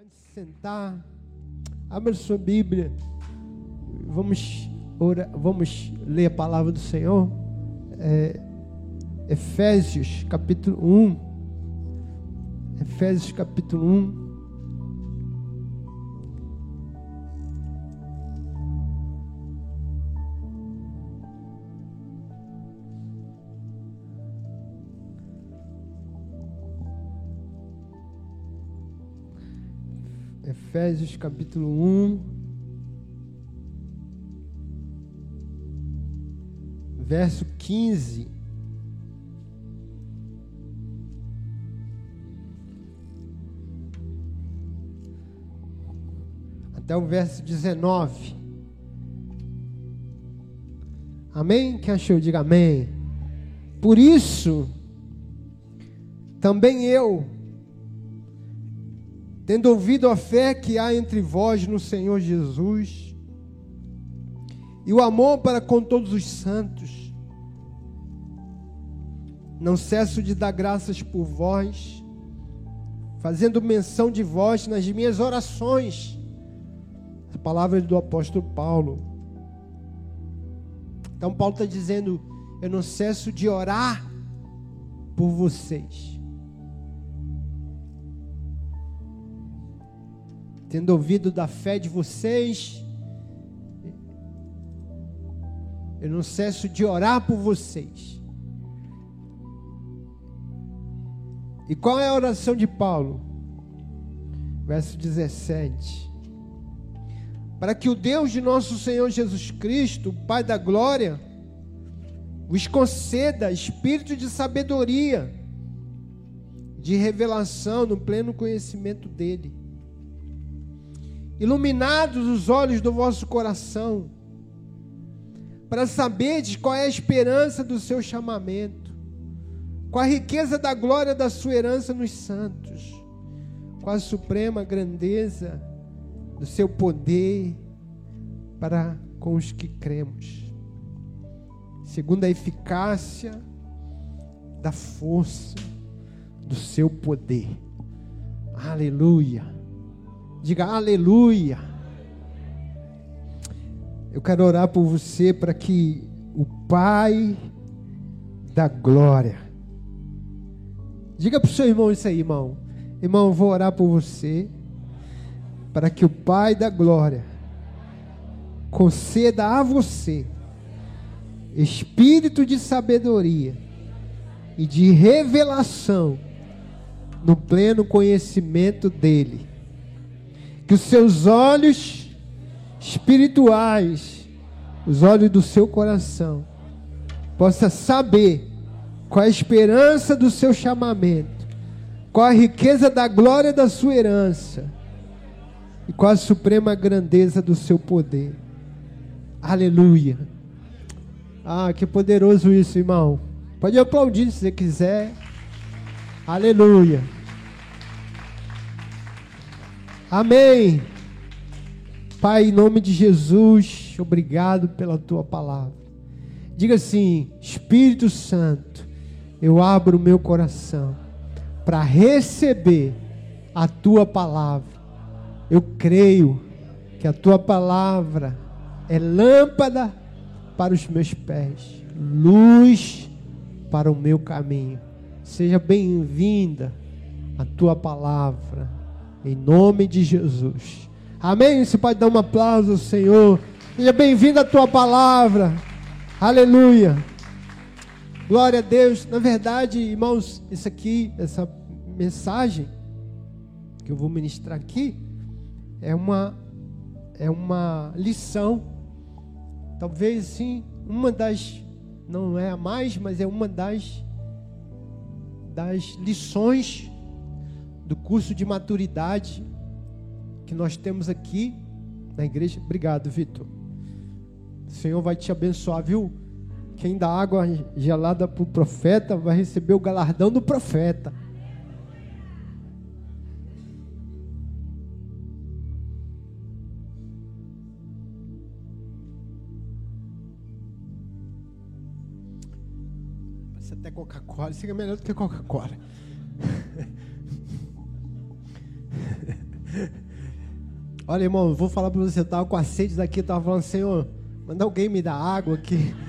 Pode sentar. Abra sua Bíblia. Vamos orar, vamos ler a palavra do Senhor. É, Efésios capítulo 1. Efésios capítulo 1. Efésios capítulo 1, verso 15. Até o verso 19. Amém? Quem achou, diga amém. Por isso, também eu tendo ouvido a fé que há entre vós no Senhor Jesus e o amor para com todos os santos, não cesso de dar graças por vós, fazendo menção de vós nas minhas orações. A palavra do apóstolo Paulo. Então, Paulo está dizendo: Eu não cesso de orar por vocês. Tendo ouvido da fé de vocês, eu não cesso de orar por vocês. E qual é a oração de Paulo? Verso 17. Para que o Deus de nosso Senhor Jesus Cristo, Pai da glória, vos conceda espírito de sabedoria, de revelação no pleno conhecimento dele iluminados os olhos do vosso coração, para saberdes qual é a esperança do seu chamamento, qual a riqueza da glória da sua herança nos santos, qual a suprema grandeza do seu poder para com os que cremos, segundo a eficácia da força do seu poder. Aleluia. Diga aleluia. Eu quero orar por você para que o Pai da glória. Diga para o seu irmão isso aí, irmão. Irmão, vou orar por você para que o Pai da glória conceda a você espírito de sabedoria e de revelação no pleno conhecimento dele que os seus olhos espirituais, os olhos do seu coração, possa saber qual a esperança do seu chamamento, qual a riqueza da glória da sua herança e qual a suprema grandeza do seu poder. Aleluia. Ah, que poderoso isso, irmão. Pode aplaudir se você quiser. Aleluia. Amém. Pai, em nome de Jesus, obrigado pela tua palavra. Diga assim: Espírito Santo, eu abro o meu coração para receber a tua palavra. Eu creio que a tua palavra é lâmpada para os meus pés, luz para o meu caminho. Seja bem-vinda a tua palavra em nome de Jesus. Amém? Você pode dar um aplauso ao Senhor. Seja bem-vindo à tua palavra. Aleluia. Glória a Deus. Na verdade, irmãos, isso aqui, essa mensagem que eu vou ministrar aqui é uma é uma lição. Talvez sim, uma das não é a mais, mas é uma das das lições do curso de maturidade que nós temos aqui na igreja. Obrigado, Vitor. O Senhor vai te abençoar, viu? Quem dá água gelada para o profeta vai receber o galardão do profeta. Parece até Coca-Cola. Isso é melhor do que Coca-Cola. Olha, irmão, vou falar para você, eu tava com a sede daqui, tava falando, Senhor, manda alguém me dar água aqui.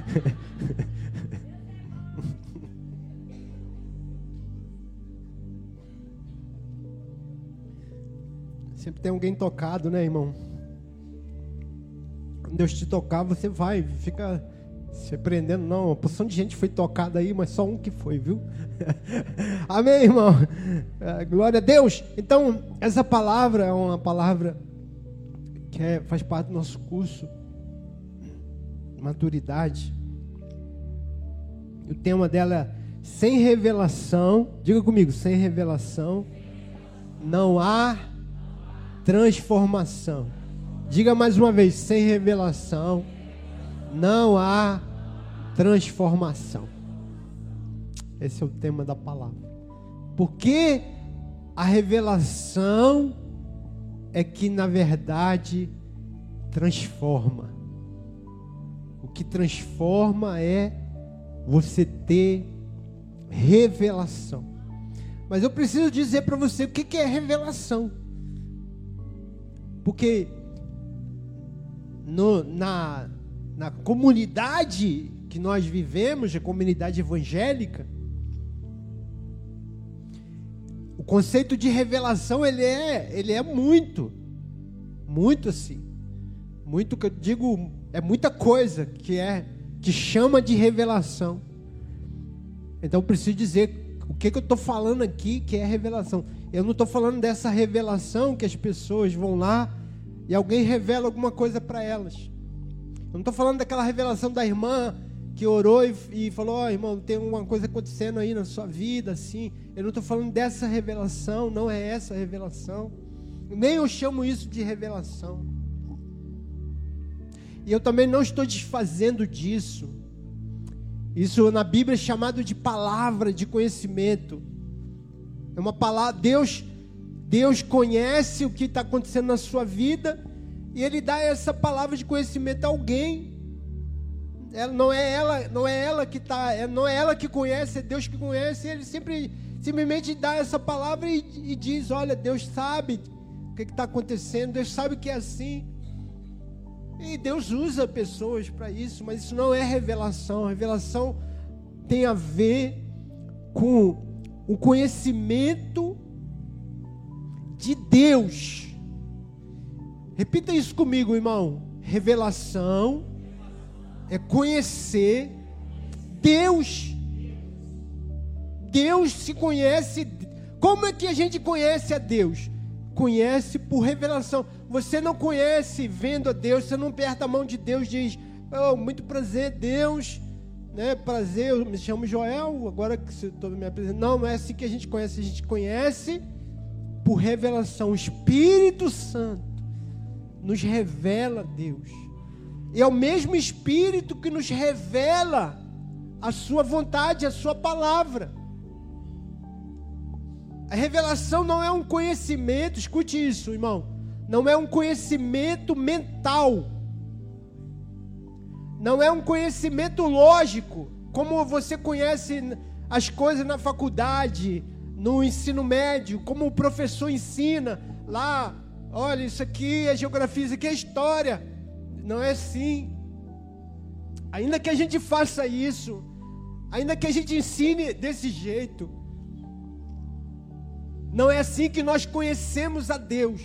Sempre tem alguém tocado, né, irmão? Quando Deus te tocar, você vai, fica se prendendo, não. Uma porção de gente foi tocada aí, mas só um que foi, viu? Amém, irmão? É, glória a Deus. Então, essa palavra é uma palavra que é, faz parte do nosso curso, maturidade. O tema dela é sem revelação. Diga comigo, sem revelação não há transformação. Diga mais uma vez, sem revelação não há transformação. Esse é o tema da palavra. Porque a revelação é que na verdade transforma. O que transforma é você ter revelação. Mas eu preciso dizer para você o que é revelação. Porque no, na, na comunidade que nós vivemos, a comunidade evangélica, o conceito de revelação ele é, ele é muito, muito assim, muito que eu digo é muita coisa que é que chama de revelação. Então preciso dizer o que, que eu estou falando aqui que é revelação. Eu não estou falando dessa revelação que as pessoas vão lá e alguém revela alguma coisa para elas. Eu não estou falando daquela revelação da irmã que orou e, e falou: Ó, oh, irmão, tem uma coisa acontecendo aí na sua vida, assim. Eu não estou falando dessa revelação, não é essa revelação. Nem eu chamo isso de revelação. E eu também não estou desfazendo disso. Isso na Bíblia é chamado de palavra de conhecimento. É uma palavra, Deus, Deus conhece o que está acontecendo na sua vida e Ele dá essa palavra de conhecimento a alguém. Ela, não é ela, não é ela que está, é, não é ela que conhece, é Deus que conhece. Ele sempre simplesmente dá essa palavra e, e diz: Olha, Deus sabe o que está acontecendo, Deus sabe que é assim. E Deus usa pessoas para isso, mas isso não é revelação. Revelação tem a ver com o conhecimento de Deus. Repita isso comigo, irmão. Revelação é conhecer Deus. Deus se conhece. Como é que a gente conhece a Deus? Conhece por revelação. Você não conhece vendo a Deus, você não aperta a mão de Deus e diz: oh, muito prazer, Deus. Né, prazer, eu me chamo Joel, agora que estou me apresentando. Não, não é assim que a gente conhece, a gente conhece por revelação. Espírito Santo nos revela Deus. E é o mesmo Espírito que nos revela a Sua vontade, a Sua palavra. A revelação não é um conhecimento, escute isso, irmão. Não é um conhecimento mental. Não é um conhecimento lógico, como você conhece as coisas na faculdade, no ensino médio, como o professor ensina lá, olha, isso aqui é geografia, isso aqui é história. Não é assim. Ainda que a gente faça isso, ainda que a gente ensine desse jeito, não é assim que nós conhecemos a Deus.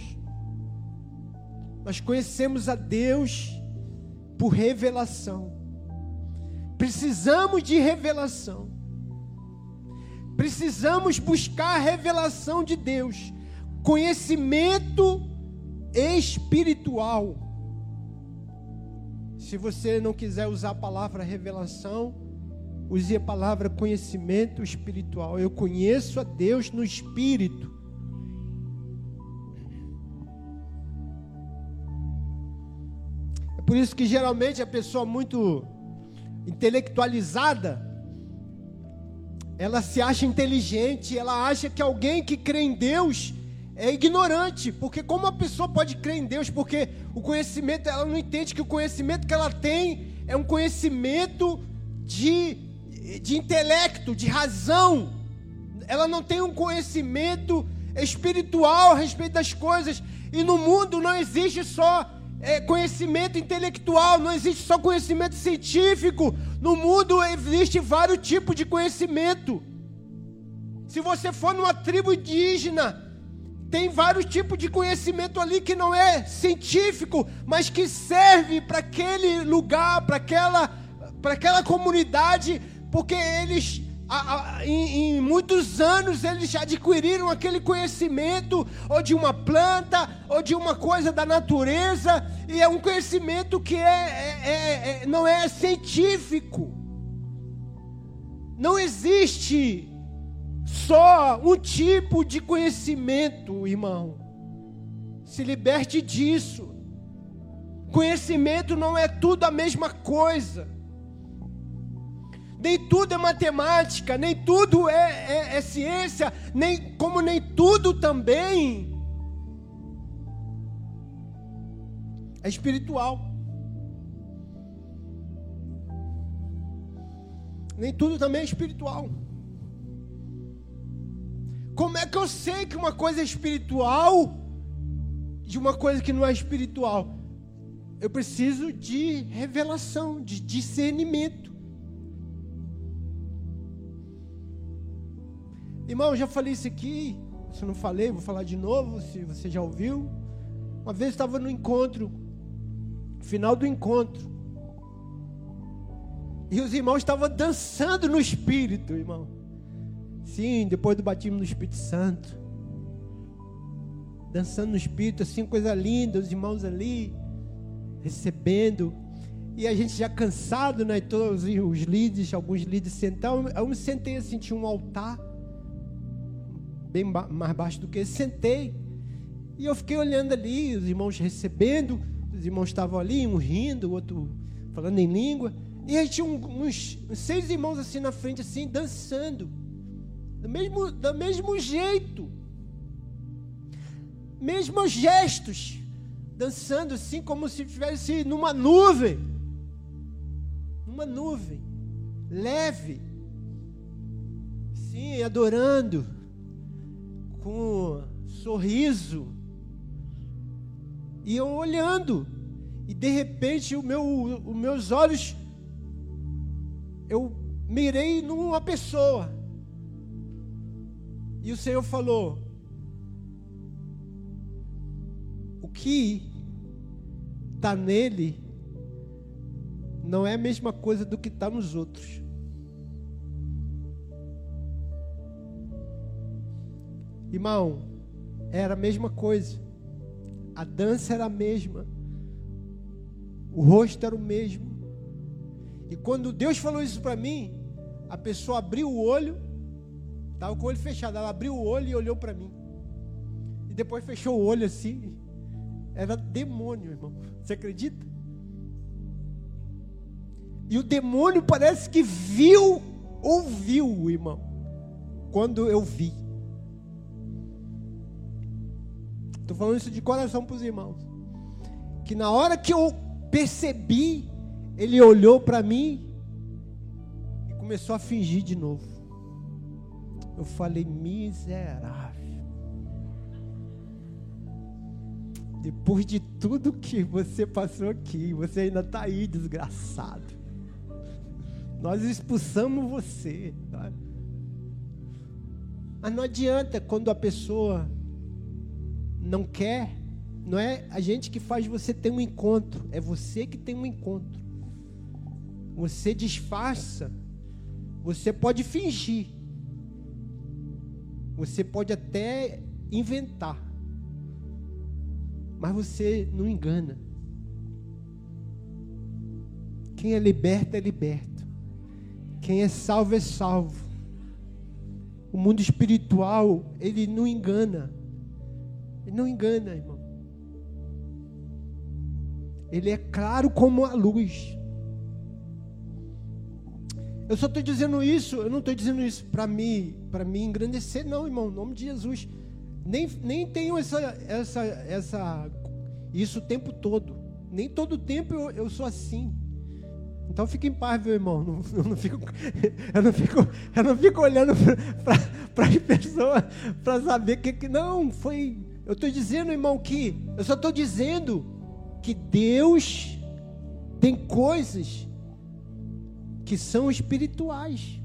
Nós conhecemos a Deus por revelação. Precisamos de revelação. Precisamos buscar a revelação de Deus, conhecimento espiritual. Se você não quiser usar a palavra revelação, use a palavra conhecimento espiritual. Eu conheço a Deus no espírito. É por isso que geralmente a pessoa muito intelectualizada, ela se acha inteligente, ela acha que alguém que crê em Deus é ignorante, porque como a pessoa pode crer em Deus? Porque o conhecimento, ela não entende que o conhecimento que ela tem é um conhecimento de, de intelecto, de razão. Ela não tem um conhecimento espiritual a respeito das coisas. E no mundo não existe só é, conhecimento intelectual, não existe só conhecimento científico. No mundo existe vários tipos de conhecimento. Se você for numa tribo indígena, tem vários tipos de conhecimento ali que não é científico, mas que serve para aquele lugar, para aquela, para aquela comunidade, porque eles a, a, em, em, muitos anos eles adquiriram aquele conhecimento, ou de uma planta, ou de uma coisa da natureza, e é um conhecimento que é, é, é, é não é científico. Não existe só um tipo de conhecimento, irmão. Se liberte disso. Conhecimento não é tudo a mesma coisa. Nem tudo é matemática, nem tudo é, é, é ciência, nem como nem tudo também é espiritual. Nem tudo também é espiritual. Como é que eu sei que uma coisa é espiritual de uma coisa que não é espiritual? Eu preciso de revelação, de discernimento. Irmão, eu já falei isso aqui. Se não falei, vou falar de novo, se você já ouviu. Uma vez eu estava no encontro, final do encontro. E os irmãos estavam dançando no espírito, irmão. Sim, depois do batismo no Espírito Santo. Dançando no Espírito, assim, coisa linda, os irmãos ali, recebendo. E a gente já cansado, né? Todos os líderes, alguns líderes sentaram. Eu me sentei assim, tinha um altar, bem mais baixo do que esse, sentei. E eu fiquei olhando ali, os irmãos recebendo, os irmãos estavam ali, um rindo, o outro falando em língua. E aí tinha uns, uns seis irmãos assim na frente, assim, dançando do mesmo, do mesmo jeito, mesmos gestos, dançando assim como se estivesse numa nuvem, numa nuvem, leve, sim, adorando, com sorriso, e eu olhando, e de repente o meu, os meus olhos, eu mirei numa pessoa, e o Senhor falou: o que está nele não é a mesma coisa do que está nos outros. Irmão, era a mesma coisa. A dança era a mesma. O rosto era o mesmo. E quando Deus falou isso para mim, a pessoa abriu o olho Estava com o olho fechado. Ela abriu o olho e olhou para mim. E depois fechou o olho assim. Era demônio, irmão. Você acredita? E o demônio parece que viu, ouviu, irmão, quando eu vi. Estou falando isso de coração para os irmãos. Que na hora que eu percebi, ele olhou para mim e começou a fingir de novo. Eu falei, miserável. Depois de tudo que você passou aqui, você ainda está aí, desgraçado. Nós expulsamos você. Tá? Mas não adianta quando a pessoa não quer, não é a gente que faz você ter um encontro, é você que tem um encontro. Você disfarça, você pode fingir, você pode até inventar, mas você não engana. Quem é liberto é liberto. Quem é salvo é salvo. O mundo espiritual, ele não engana. Ele não engana, irmão. Ele é claro como a luz. Eu só estou dizendo isso, eu não estou dizendo isso para mim, para me engrandecer, não, irmão, em nome de Jesus. Nem, nem tenho essa, essa, essa, isso o tempo todo. Nem todo tempo eu, eu sou assim. Então fique em paz, meu irmão. Não, eu, não fico, eu, não fico, eu não fico olhando para as pessoas para saber que, que. Não, foi Eu estou dizendo, irmão, que eu só estou dizendo que Deus tem coisas que são espirituais.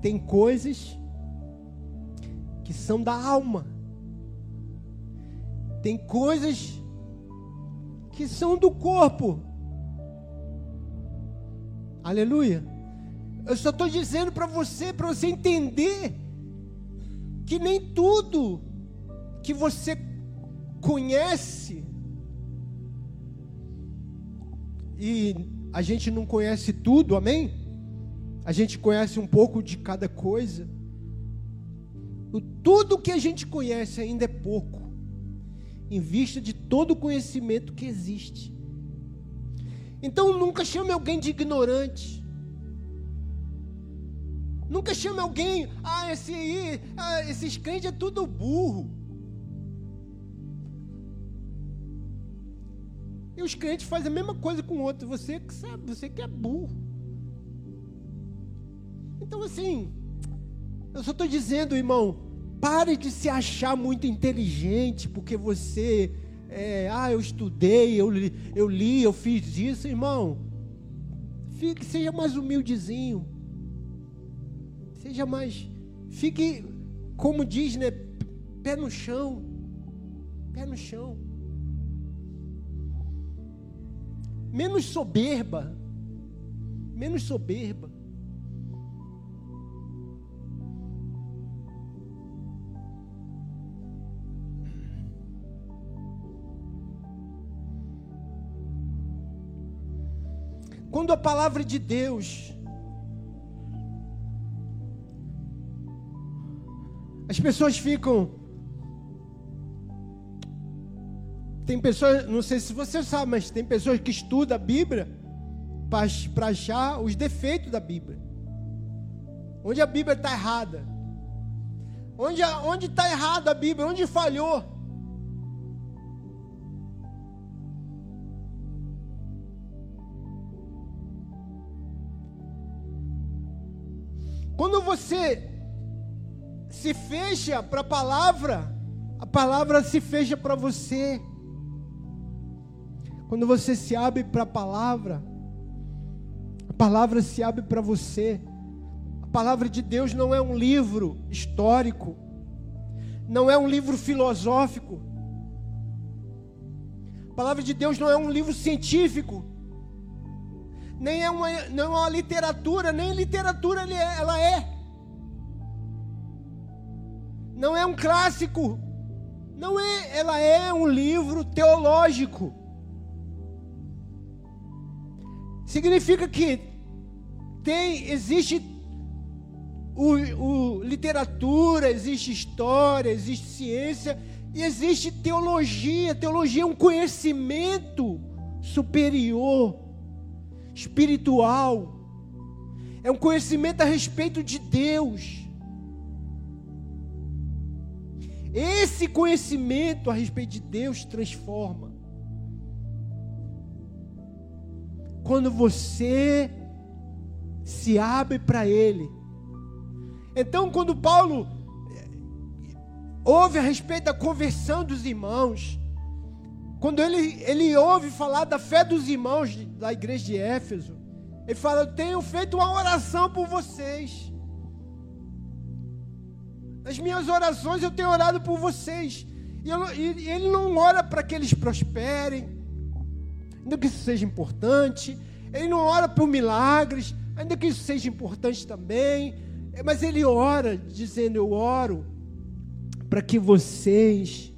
Tem coisas que são da alma. Tem coisas que são do corpo. Aleluia. Eu só estou dizendo para você, para você entender que nem tudo que você conhece e a gente não conhece tudo, amém? A gente conhece um pouco de cada coisa. O tudo que a gente conhece ainda é pouco, em vista de todo o conhecimento que existe. Então nunca chame alguém de ignorante. Nunca chame alguém, ah, esse aí, ah, esses crentes é tudo burro. E os crentes fazem a mesma coisa com o outro. Você que sabe, você que é burro. Então, assim, eu só estou dizendo, irmão, pare de se achar muito inteligente, porque você, é, ah, eu estudei, eu li, eu li, eu fiz isso, irmão. Fique, seja mais humildezinho. Seja mais. Fique, como diz, né? Pé no chão. Pé no chão. Menos soberba. Menos soberba. Quando a palavra de Deus As pessoas ficam. Tem pessoas, não sei se você sabe, mas tem pessoas que estudam a Bíblia para achar os defeitos da Bíblia. Onde a Bíblia está errada. Onde está errada a Bíblia? Onde falhou? Quando você se fecha para a palavra, a palavra se fecha para você. Quando você se abre para a palavra, a palavra se abre para você. A palavra de Deus não é um livro histórico, não é um livro filosófico. A palavra de Deus não é um livro científico, nem é uma, não é uma literatura, nem literatura ela é não é um clássico, não é, ela é um livro teológico. Significa que tem, existe o, o, literatura, existe história, existe ciência e existe teologia. Teologia é um conhecimento superior, espiritual. É um conhecimento a respeito de Deus. Esse conhecimento a respeito de Deus transforma. Quando você se abre para Ele. Então, quando Paulo eh, ouve a respeito da conversão dos irmãos, quando ele, ele ouve falar da fé dos irmãos da igreja de Éfeso, ele fala: Eu tenho feito uma oração por vocês. Nas minhas orações eu tenho orado por vocês. E, eu, e ele não ora para que eles prosperem, ainda que isso seja importante. Ele não ora por milagres, ainda que isso seja importante também. Mas ele ora dizendo: Eu oro para que vocês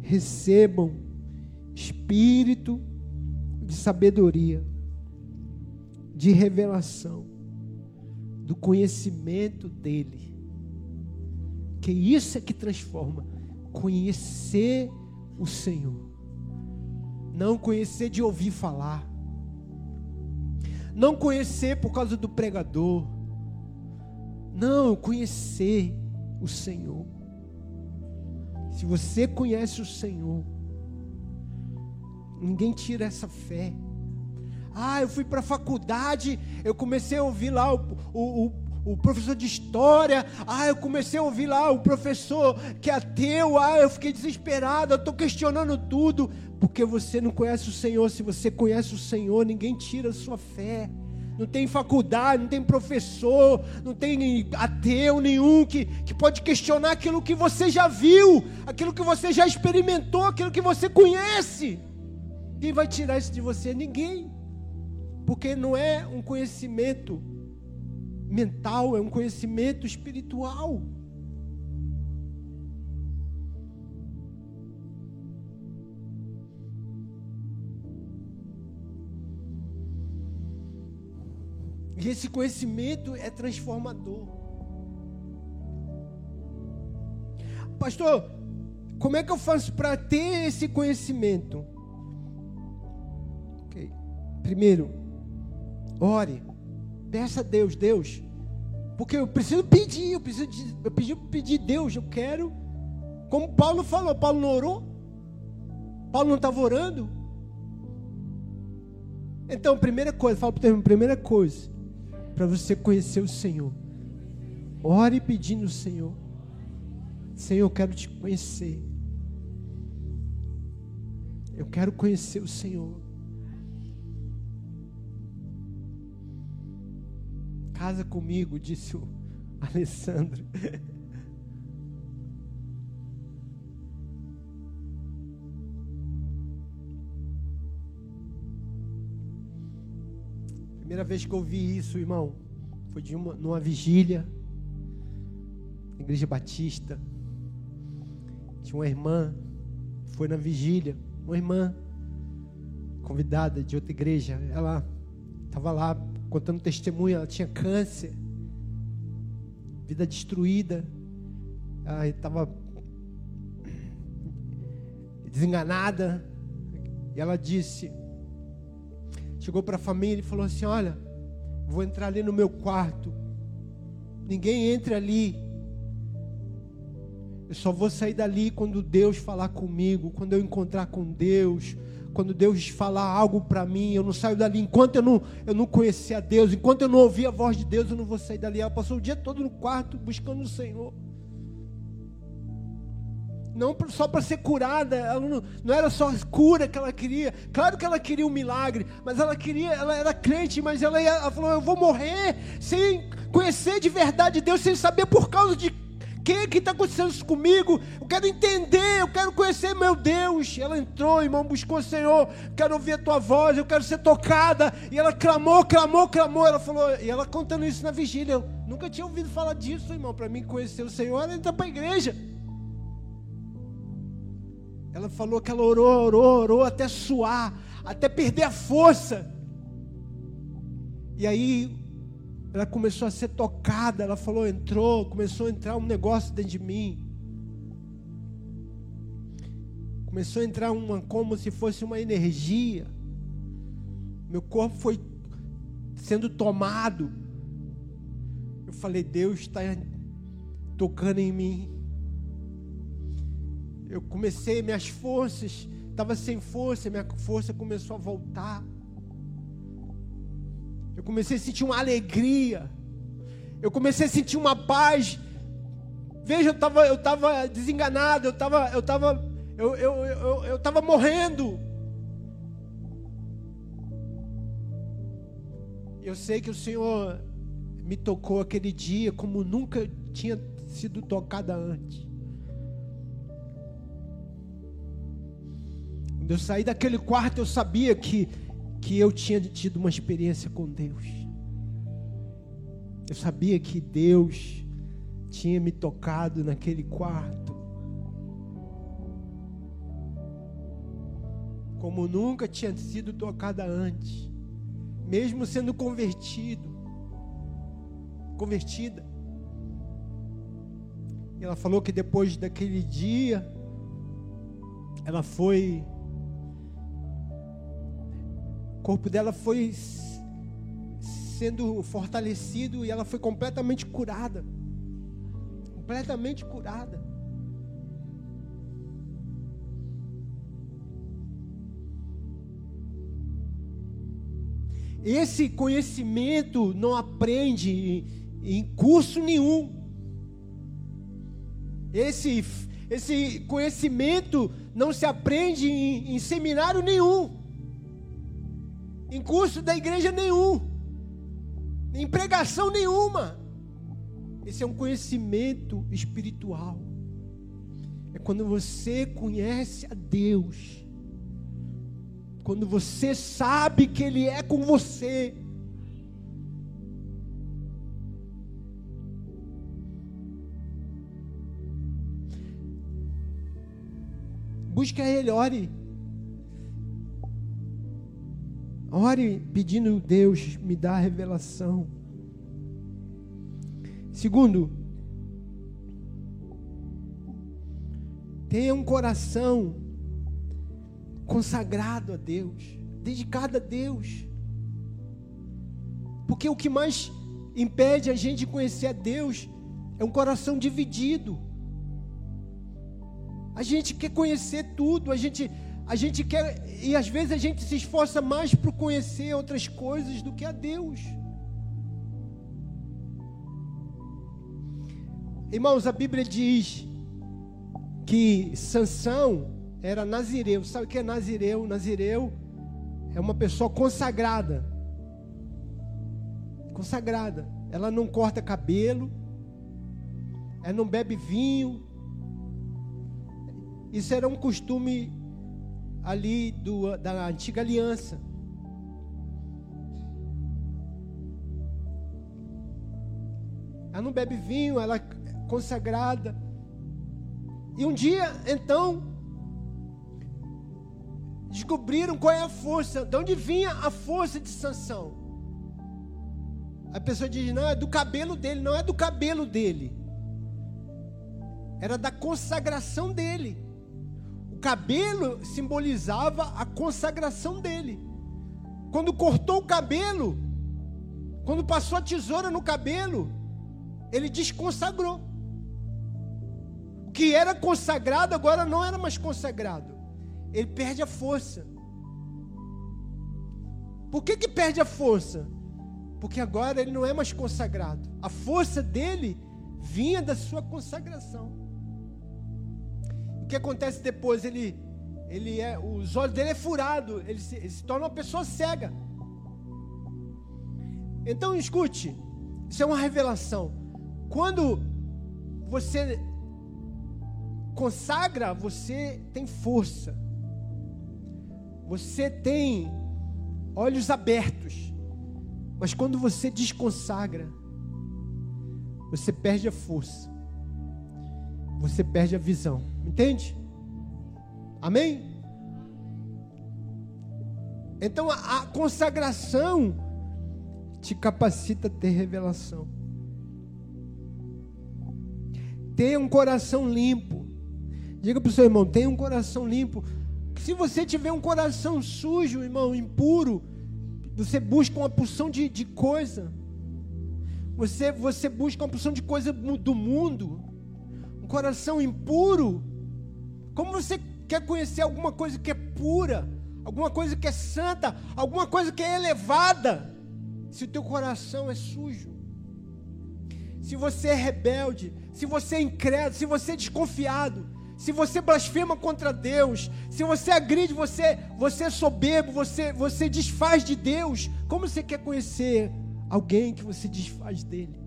recebam espírito de sabedoria, de revelação, do conhecimento dele porque isso é que transforma. Conhecer o Senhor. Não conhecer de ouvir falar. Não conhecer por causa do pregador. Não, conhecer o Senhor. Se você conhece o Senhor, ninguém tira essa fé. Ah, eu fui para a faculdade, eu comecei a ouvir lá o, o, o o professor de história, ah, eu comecei a ouvir lá o professor que é ateu, ah, eu fiquei desesperado, eu estou questionando tudo, porque você não conhece o Senhor. Se você conhece o Senhor, ninguém tira a sua fé. Não tem faculdade, não tem professor, não tem ateu nenhum que, que pode questionar aquilo que você já viu, aquilo que você já experimentou, aquilo que você conhece. Quem vai tirar isso de você? Ninguém. Porque não é um conhecimento mental, é um conhecimento espiritual. E esse conhecimento é transformador. Pastor, como é que eu faço para ter esse conhecimento? Okay. Primeiro, ore. Peça a Deus, Deus. Porque eu preciso pedir, eu preciso de, eu pedir Deus, eu quero. Como Paulo falou, Paulo não orou? Paulo não estava orando? Então, primeira coisa, fala para o primeira coisa, para você conhecer o Senhor. Ore pedindo o Senhor. Senhor, eu quero te conhecer. Eu quero conhecer o Senhor. Casa comigo, disse o Alessandro. Primeira vez que eu ouvi isso, irmão, foi de uma, numa vigília, igreja batista. Tinha uma irmã, foi na vigília, uma irmã convidada de outra igreja. Ela estava lá contando testemunho, ela tinha câncer, vida destruída, ela estava desenganada. E ela disse: chegou para a família e falou assim: Olha, vou entrar ali no meu quarto. Ninguém entre ali. Eu só vou sair dali quando Deus falar comigo, quando eu encontrar com Deus, quando Deus falar algo para mim. Eu não saio dali enquanto eu não, eu não conhecer a Deus, enquanto eu não ouvir a voz de Deus, eu não vou sair dali. Ela passou o dia todo no quarto buscando o Senhor não só para ser curada, ela não, não, era só cura que ela queria. Claro que ela queria um milagre, mas ela queria, ela era crente, mas ela, ia, ela falou: eu vou morrer sem conhecer de verdade Deus, sem saber por causa de que que está acontecendo isso comigo. Eu quero entender, eu quero conhecer meu Deus. Ela entrou, irmão, buscou o Senhor. Quero ouvir a tua voz, eu quero ser tocada. E ela clamou, clamou, clamou. Ela falou, e ela contando isso na vigília. Eu nunca tinha ouvido falar disso, irmão. Para mim conhecer o Senhor, ela entra para a igreja. Ela falou que ela orou, orou, orou até suar, até perder a força. E aí ela começou a ser tocada, ela falou, entrou, começou a entrar um negócio dentro de mim. Começou a entrar uma como se fosse uma energia. Meu corpo foi sendo tomado. Eu falei, Deus está tocando em mim eu comecei, minhas forças, estava sem força, minha força começou a voltar. Eu comecei a sentir uma alegria. Eu comecei a sentir uma paz. Veja, eu estava eu tava desenganado, eu estava eu tava, eu, eu, eu, eu tava morrendo. Eu sei que o Senhor me tocou aquele dia como nunca tinha sido tocada antes. Quando eu saí daquele quarto, eu sabia que, que eu tinha tido uma experiência com Deus. Eu sabia que Deus tinha me tocado naquele quarto. Como nunca tinha sido tocada antes. Mesmo sendo convertido. Convertida. Ela falou que depois daquele dia, ela foi corpo dela foi sendo fortalecido e ela foi completamente curada. Completamente curada. Esse conhecimento não aprende em curso nenhum. Esse, esse conhecimento não se aprende em, em seminário nenhum, em curso da igreja nenhum, em pregação nenhuma. Esse é um conhecimento espiritual. É quando você conhece a Deus. Quando você sabe que Ele é com você. Busque a Ele, ore. Ore pedindo Deus me dá revelação. Segundo, tenha um coração consagrado a Deus, dedicado a Deus. Porque o que mais impede a gente de conhecer a Deus é um coração dividido. A gente quer conhecer tudo, a gente, a gente quer, e às vezes a gente se esforça mais por conhecer outras coisas do que a Deus. Irmãos, a Bíblia diz que Sansão era nazireu. Sabe o que é nazireu? Nazireu é uma pessoa consagrada. Consagrada. Ela não corta cabelo, ela não bebe vinho. Isso era um costume ali do, da antiga aliança. Ela não bebe vinho, ela consagrada. E um dia, então, descobriram qual é a força, de onde vinha a força de Sansão. A pessoa diz: não, é do cabelo dele, não é do cabelo dele. Era da consagração dele. O cabelo simbolizava a consagração dele. Quando cortou o cabelo, quando passou a tesoura no cabelo, ele desconsagrou que era consagrado agora não era mais consagrado. Ele perde a força. Por que, que perde a força? Porque agora ele não é mais consagrado. A força dele vinha da sua consagração. Que acontece depois? Ele, ele é, os olhos dele é furado. Ele se, ele se torna uma pessoa cega. Então escute, isso é uma revelação. Quando você consagra, você tem força. Você tem olhos abertos. Mas quando você desconsagra, você perde a força. Você perde a visão. Entende? Amém? Então a, consagração te capacita a ter revelação. Tenha um coração limpo. Diga para o seu irmão: tenha um coração limpo. Se você tiver um coração sujo, irmão, impuro, você busca uma porção de, de coisa. Você, você busca uma porção de coisa do mundo. Um coração impuro. Como você quer conhecer alguma coisa que é pura, alguma coisa que é santa, alguma coisa que é elevada, se o teu coração é sujo? Se você é rebelde, se você é incrédulo, se você é desconfiado, se você blasfema contra Deus, se você agride, você, você é soberbo, você, você desfaz de Deus, como você quer conhecer alguém que você desfaz dele?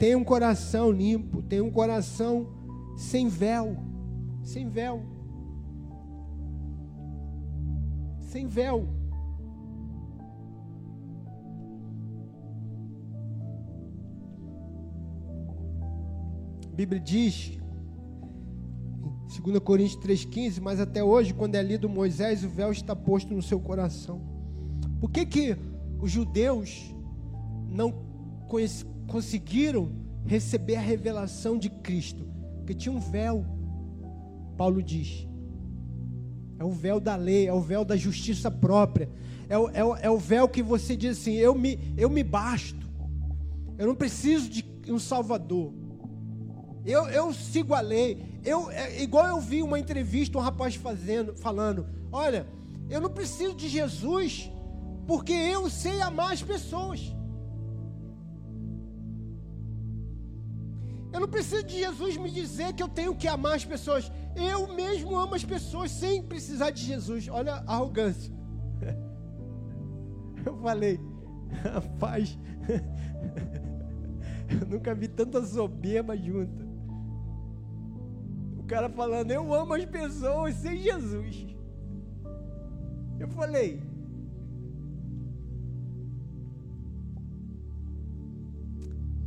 Tenha um coração limpo, tenha um coração sem véu, sem véu. Sem véu. Bíblia diz, em 2 Coríntios 3,15, mas até hoje, quando é lido Moisés, o véu está posto no seu coração. Por que, que os judeus não conseguiram receber a revelação de Cristo? Porque tinha um véu, Paulo diz. É o véu da lei, é o véu da justiça própria. É o, é o, é o véu que você diz assim: eu me, eu me basto. Eu não preciso de um Salvador. Eu, eu sigo a lei. Eu, é, igual eu vi uma entrevista, um rapaz fazendo, falando: Olha, eu não preciso de Jesus Porque eu sei amar as pessoas. Eu não preciso de Jesus me dizer que eu tenho que amar as pessoas. Eu mesmo amo as pessoas sem precisar de Jesus. Olha a arrogância. Eu falei, rapaz, eu nunca vi tanta soberba junta. O cara falando, eu amo as pessoas sem Jesus. Eu falei,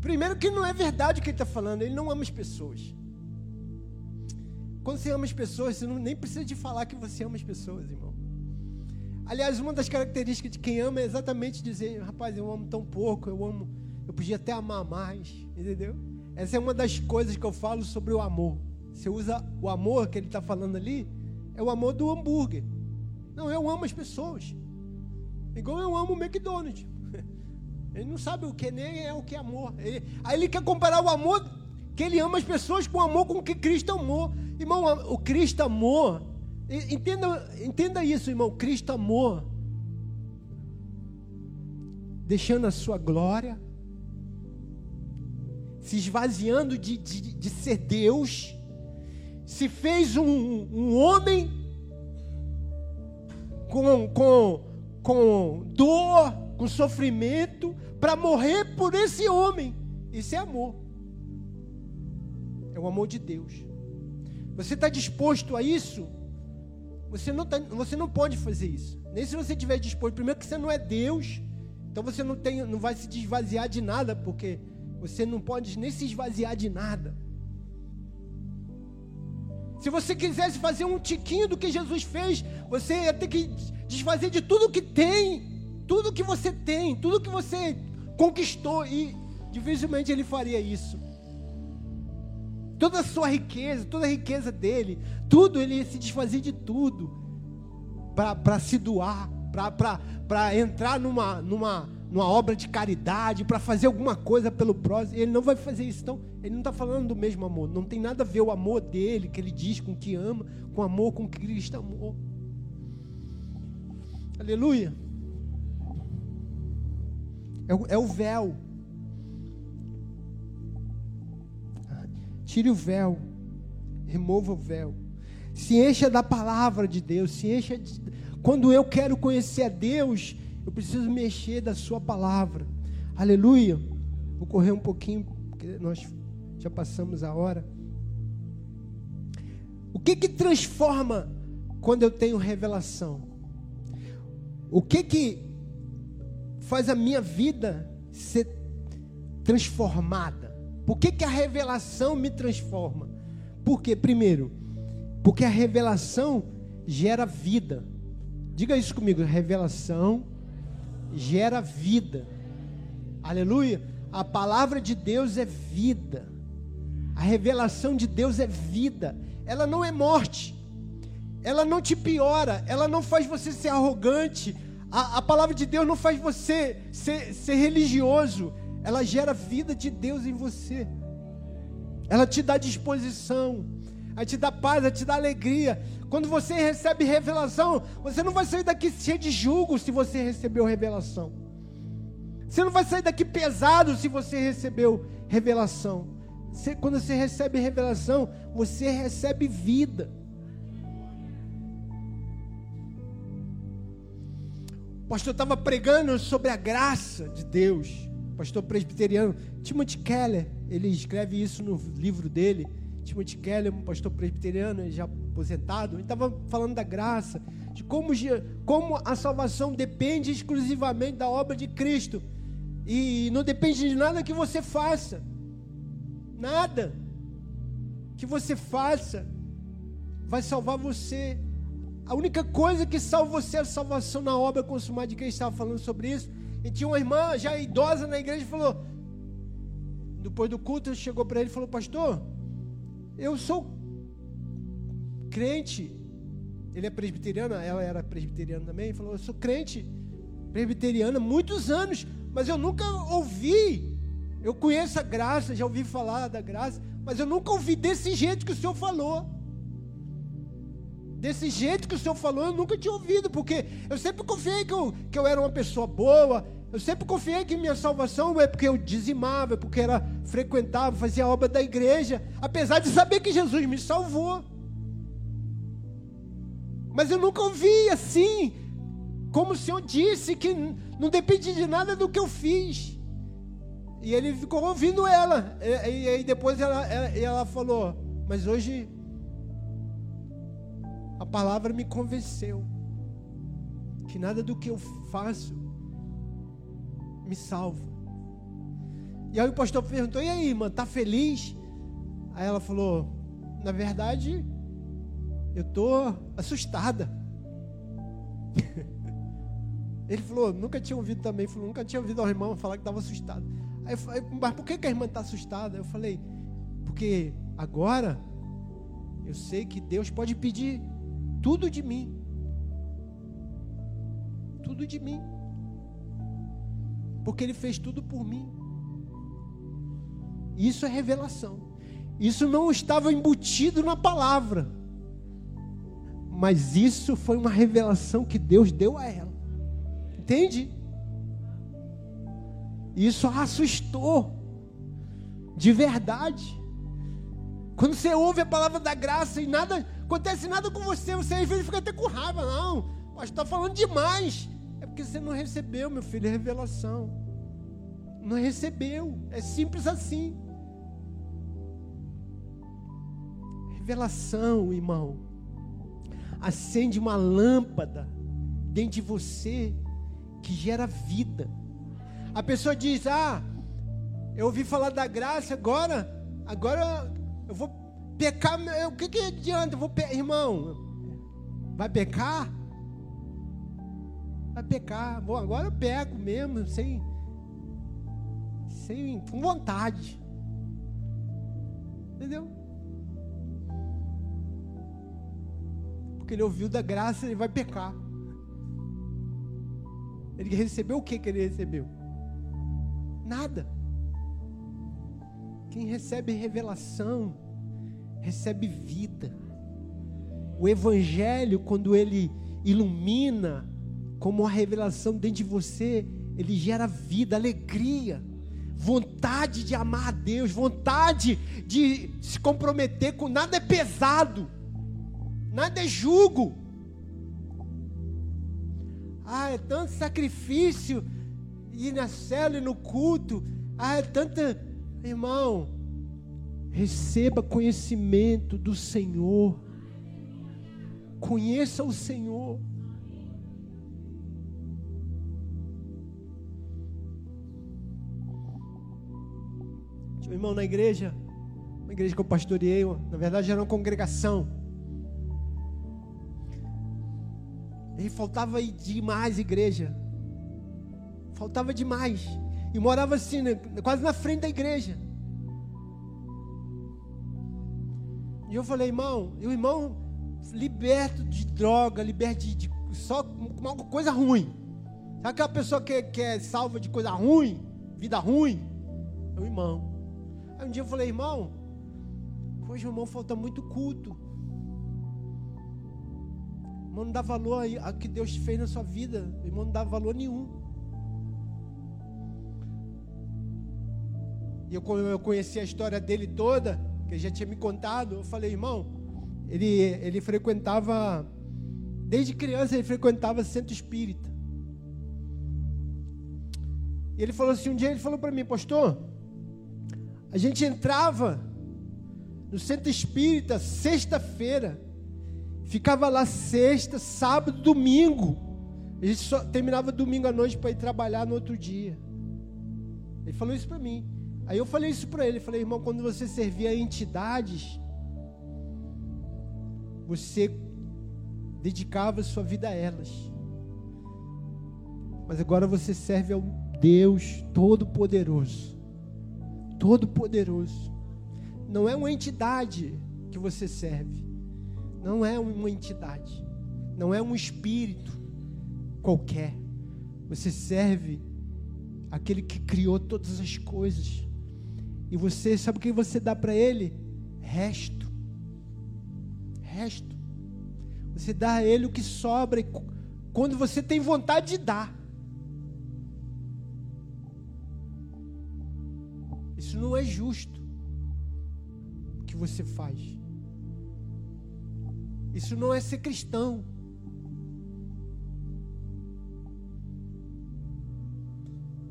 Primeiro que não é verdade o que ele está falando, ele não ama as pessoas. Quando você ama as pessoas, você não, nem precisa de falar que você ama as pessoas, irmão. Aliás, uma das características de quem ama é exatamente dizer, rapaz, eu amo tão pouco, eu amo, eu podia até amar mais, entendeu? Essa é uma das coisas que eu falo sobre o amor. Você usa o amor que ele está falando ali, é o amor do hambúrguer. Não, eu amo as pessoas. Igual eu amo o McDonald's. Ele não sabe o que nem é o que é amor. Ele, aí ele quer comparar o amor que ele ama as pessoas com o amor com que Cristo amou. Irmão, o Cristo amor, entenda, entenda isso, irmão. Cristo amor, deixando a sua glória, se esvaziando de, de, de ser Deus, se fez um, um homem com, com, com dor, com sofrimento, para morrer por esse homem. Isso é amor. É o amor de Deus. Você está disposto a isso? Você não, tá, você não pode fazer isso. Nem se você estiver disposto. Primeiro que você não é Deus. Então você não, tem, não vai se desvaziar de nada, porque você não pode nem se esvaziar de nada. Se você quisesse fazer um tiquinho do que Jesus fez, você ia ter que desfazer de tudo que tem, tudo que você tem, tudo que você conquistou e dificilmente ele faria isso. Toda a sua riqueza, toda a riqueza dele, tudo ele se desfazer de tudo para se doar, para entrar numa, numa, numa obra de caridade, para fazer alguma coisa pelo próximo. Ele não vai fazer isso. Então, ele não está falando do mesmo amor. Não tem nada a ver o amor dele, que ele diz com que ama, com o amor com que Cristo amou. Aleluia. É o, é o véu. Tire o véu. Remova o véu. Se encha da palavra de Deus. Se encha de... Quando eu quero conhecer a Deus, eu preciso mexer da Sua palavra. Aleluia. Vou correr um pouquinho, porque nós já passamos a hora. O que que transforma quando eu tenho revelação? O que que faz a minha vida ser transformada. Por que, que a revelação me transforma? Porque, primeiro, porque a revelação gera vida. Diga isso comigo: revelação gera vida. Aleluia. A palavra de Deus é vida. A revelação de Deus é vida. Ela não é morte. Ela não te piora. Ela não faz você ser arrogante a, a palavra de Deus não faz você ser, ser religioso, ela gera vida de Deus em você. Ela te dá disposição, ela te dá paz, ela te dá alegria. Quando você recebe revelação, você não vai sair daqui cheio de julgo se você recebeu revelação. Você não vai sair daqui pesado se você recebeu revelação. Você, quando você recebe revelação, você recebe vida. Pastor estava pregando sobre a graça de Deus. pastor presbiteriano Timothy Keller, ele escreve isso no livro dele. Timothy Keller, um pastor presbiteriano, já aposentado, ele estava falando da graça, de como, como a salvação depende exclusivamente da obra de Cristo e não depende de nada que você faça, nada que você faça vai salvar você. A única coisa que salva você é a salvação na obra consumada de quem estava falando sobre isso. E tinha uma irmã já idosa na igreja e falou: depois do culto, chegou para ele e falou: Pastor, eu sou crente. Ele é presbiteriano, ela era presbiteriana também. Ele falou: Eu sou crente presbiteriana muitos anos, mas eu nunca ouvi. Eu conheço a graça, já ouvi falar da graça, mas eu nunca ouvi desse jeito que o senhor falou. Desse jeito que o senhor falou, eu nunca tinha ouvido, porque eu sempre confiei que eu, que eu era uma pessoa boa, eu sempre confiei que minha salvação é porque eu dizimava, é porque era frequentava, fazia a obra da igreja, apesar de saber que Jesus me salvou. Mas eu nunca ouvi assim, como o Senhor disse, que não depende de nada do que eu fiz. E ele ficou ouvindo ela. E, aí depois ela, ela, ela falou: Mas hoje a palavra me convenceu que nada do que eu faço me salva. E aí o pastor perguntou: E aí, irmã, tá feliz? Aí ela falou: Na verdade, eu estou assustada. Ele falou, nunca tinha ouvido também, falou, nunca tinha ouvido a irmã falar que estava assustado. Aí eu falei, mas por que, que a irmã está assustada? Eu falei, porque agora eu sei que Deus pode pedir tudo de mim. Tudo de mim. Porque Ele fez tudo por mim. Isso é revelação. Isso não estava embutido na palavra. Mas isso foi uma revelação que Deus deu a ela. Entende? Isso a assustou. De verdade. Quando você ouve a palavra da graça e nada acontece nada com você, você às vezes fica até com raiva. Não, mas está falando demais. É porque você não recebeu, meu filho, revelação. Não recebeu. É simples assim. Revelação, irmão acende uma lâmpada dentro de você que gera vida. A pessoa diz: Ah, eu ouvi falar da graça, agora, agora eu vou pecar. O que, que adianta? Eu vou pe... Irmão, vai pecar? Vai pecar. Bom, agora eu pego mesmo, sem, sem, com vontade. Entendeu? porque ele ouviu da graça, ele vai pecar. Ele recebeu o que que ele recebeu? Nada. Quem recebe revelação, recebe vida. O Evangelho, quando ele ilumina, como a revelação dentro de você, ele gera vida, alegria, vontade de amar a Deus, vontade de se comprometer com nada é pesado nada é jugo. Ah, é tanto sacrifício ir na célula e no culto. Ah, é tanta. Irmão, receba conhecimento do Senhor. Conheça o Senhor. Tinha um irmão na igreja, uma igreja que eu pastoreei, na verdade era uma congregação. E faltava demais igreja. Faltava demais. E morava assim, né, quase na frente da igreja. E eu falei, irmão, e o irmão liberto de droga, liberto de, de só coisa ruim. Sabe aquela pessoa que, que é salva de coisa ruim, vida ruim? É o irmão. Aí um dia eu falei, irmão, hoje o irmão falta muito culto. Irmão, não dá valor a que Deus fez na sua vida. Irmão, não dá valor nenhum. E eu, eu conheci a história dele toda, que já tinha me contado. Eu falei, irmão, ele, ele frequentava, desde criança ele frequentava centro espírita. E ele falou assim, um dia ele falou para mim, pastor, a gente entrava no centro espírita sexta-feira, Ficava lá sexta, sábado, domingo. A gente só terminava domingo à noite para ir trabalhar no outro dia. Ele falou isso para mim. Aí eu falei isso para ele. Falei, irmão, quando você servia entidades, você dedicava sua vida a elas. Mas agora você serve ao Deus Todo-Poderoso. Todo-Poderoso. Não é uma entidade que você serve não é uma entidade, não é um espírito qualquer. Você serve aquele que criou todas as coisas. E você, sabe o que você dá para ele? Resto. Resto. Você dá a Ele o que sobra quando você tem vontade de dar. Isso não é justo o que você faz. Isso não é ser cristão.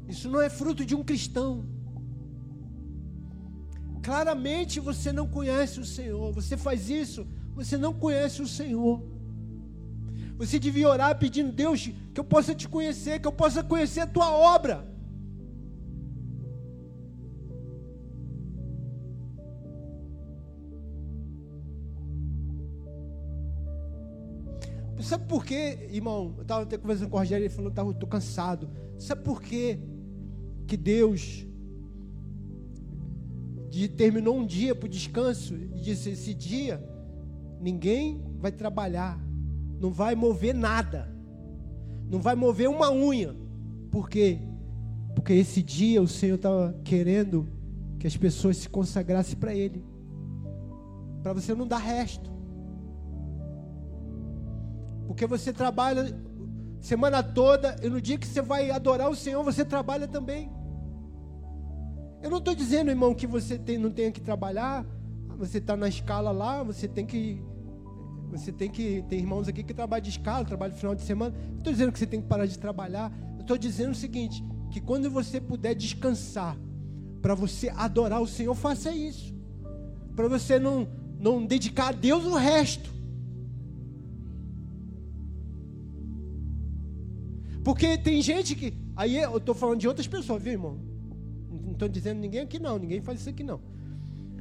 Isso não é fruto de um cristão. Claramente você não conhece o Senhor. Você faz isso, você não conhece o Senhor. Você devia orar pedindo, Deus, que eu possa te conhecer, que eu possa conhecer a tua obra. Sabe por quê, irmão? Eu estava conversando com o Rogério, ele falou, estou cansado. Sabe por quê? que Deus determinou um dia para o descanso e disse: esse dia ninguém vai trabalhar, não vai mover nada, não vai mover uma unha. Por quê? Porque esse dia o Senhor estava querendo que as pessoas se consagrassem para Ele, para você não dar resto. Porque você trabalha semana toda e no dia que você vai adorar o Senhor, você trabalha também. Eu não estou dizendo, irmão, que você tem, não tenha que trabalhar. Você está na escala lá, você tem que. Você tem que. Tem irmãos aqui que trabalham de escala, trabalham final de semana. Não estou dizendo que você tem que parar de trabalhar. Eu estou dizendo o seguinte: que quando você puder descansar, para você adorar o Senhor, faça isso. Para você não, não dedicar a Deus o resto. Porque tem gente que. Aí eu estou falando de outras pessoas, viu, irmão? Não estou dizendo ninguém aqui não, ninguém faz isso aqui não.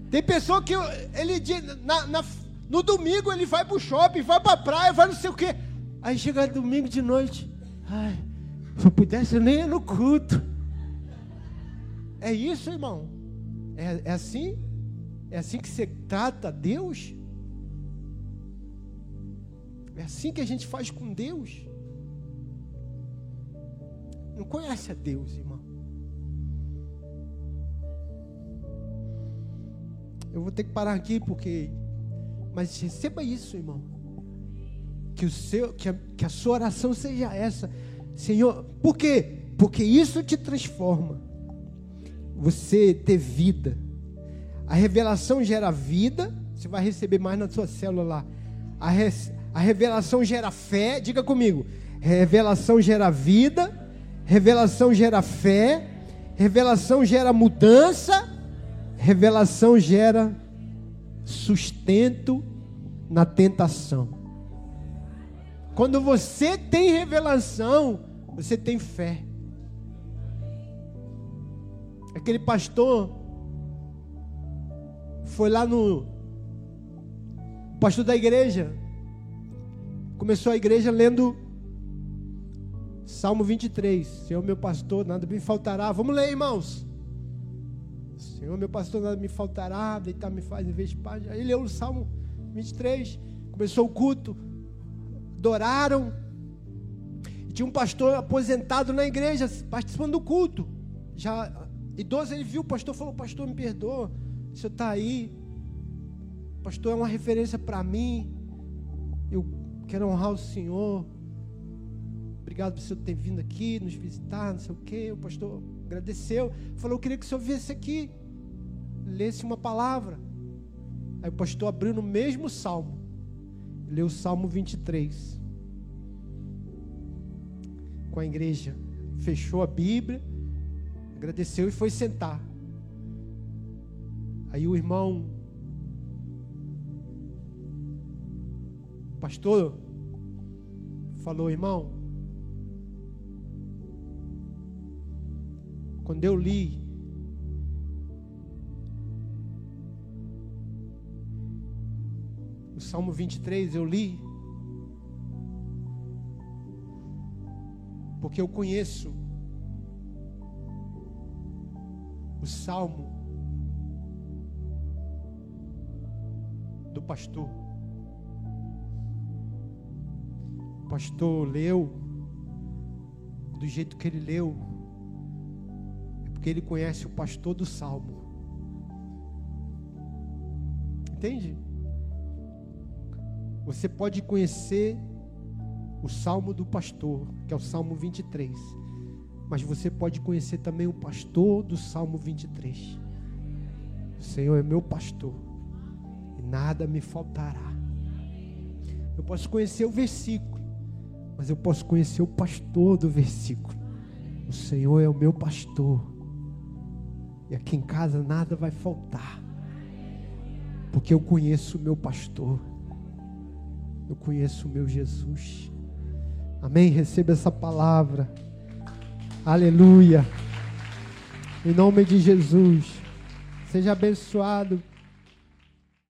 Tem pessoa que ele na, na, no domingo ele vai para o shopping, vai para a praia, vai não sei o quê. Aí chega domingo de noite. Ai, se eu pudesse eu nem ia no culto. É isso, irmão? É, é assim? É assim que você trata Deus? É assim que a gente faz com Deus? Não conhece a Deus, irmão. Eu vou ter que parar aqui porque. Mas receba isso, irmão. Que, o seu, que, a, que a sua oração seja essa. Senhor, por quê? Porque isso te transforma. Você ter vida. A revelação gera vida. Você vai receber mais na sua célula lá. A, res, a revelação gera fé. Diga comigo. Revelação gera vida. Revelação gera fé. Revelação gera mudança. Revelação gera sustento na tentação. Quando você tem revelação, você tem fé. Aquele pastor foi lá no pastor da igreja começou a igreja lendo Salmo 23. Senhor meu pastor, nada me faltará. Vamos ler, irmãos. Senhor, meu pastor, nada me faltará, deitar me faz em vez de paz. Aí leu o Salmo 23, começou o culto, adoraram. E tinha um pastor aposentado na igreja, participando do culto. Já idoso, ele viu o pastor falou: Pastor, me perdoa, o senhor está aí. O pastor é uma referência para mim. Eu quero honrar o Senhor. Obrigado por o senhor ter vindo aqui, nos visitar, não sei o quê. O pastor agradeceu, falou: Eu queria que o senhor viesse aqui, lesse uma palavra. Aí o pastor abriu no mesmo salmo, leu o salmo 23 com a igreja, fechou a Bíblia, agradeceu e foi sentar. Aí o irmão, pastor, falou: Irmão, Quando eu li o Salmo 23, eu li porque eu conheço o salmo do pastor. O pastor leu do jeito que ele leu. Porque ele conhece o pastor do salmo. Entende? Você pode conhecer o salmo do pastor, que é o salmo 23, mas você pode conhecer também o pastor do salmo 23. O Senhor é meu pastor e nada me faltará. Eu posso conhecer o versículo, mas eu posso conhecer o pastor do versículo. O Senhor é o meu pastor. E aqui em casa nada vai faltar. Porque eu conheço o meu pastor. Eu conheço o meu Jesus. Amém? Receba essa palavra. Aleluia. Em nome de Jesus. Seja abençoado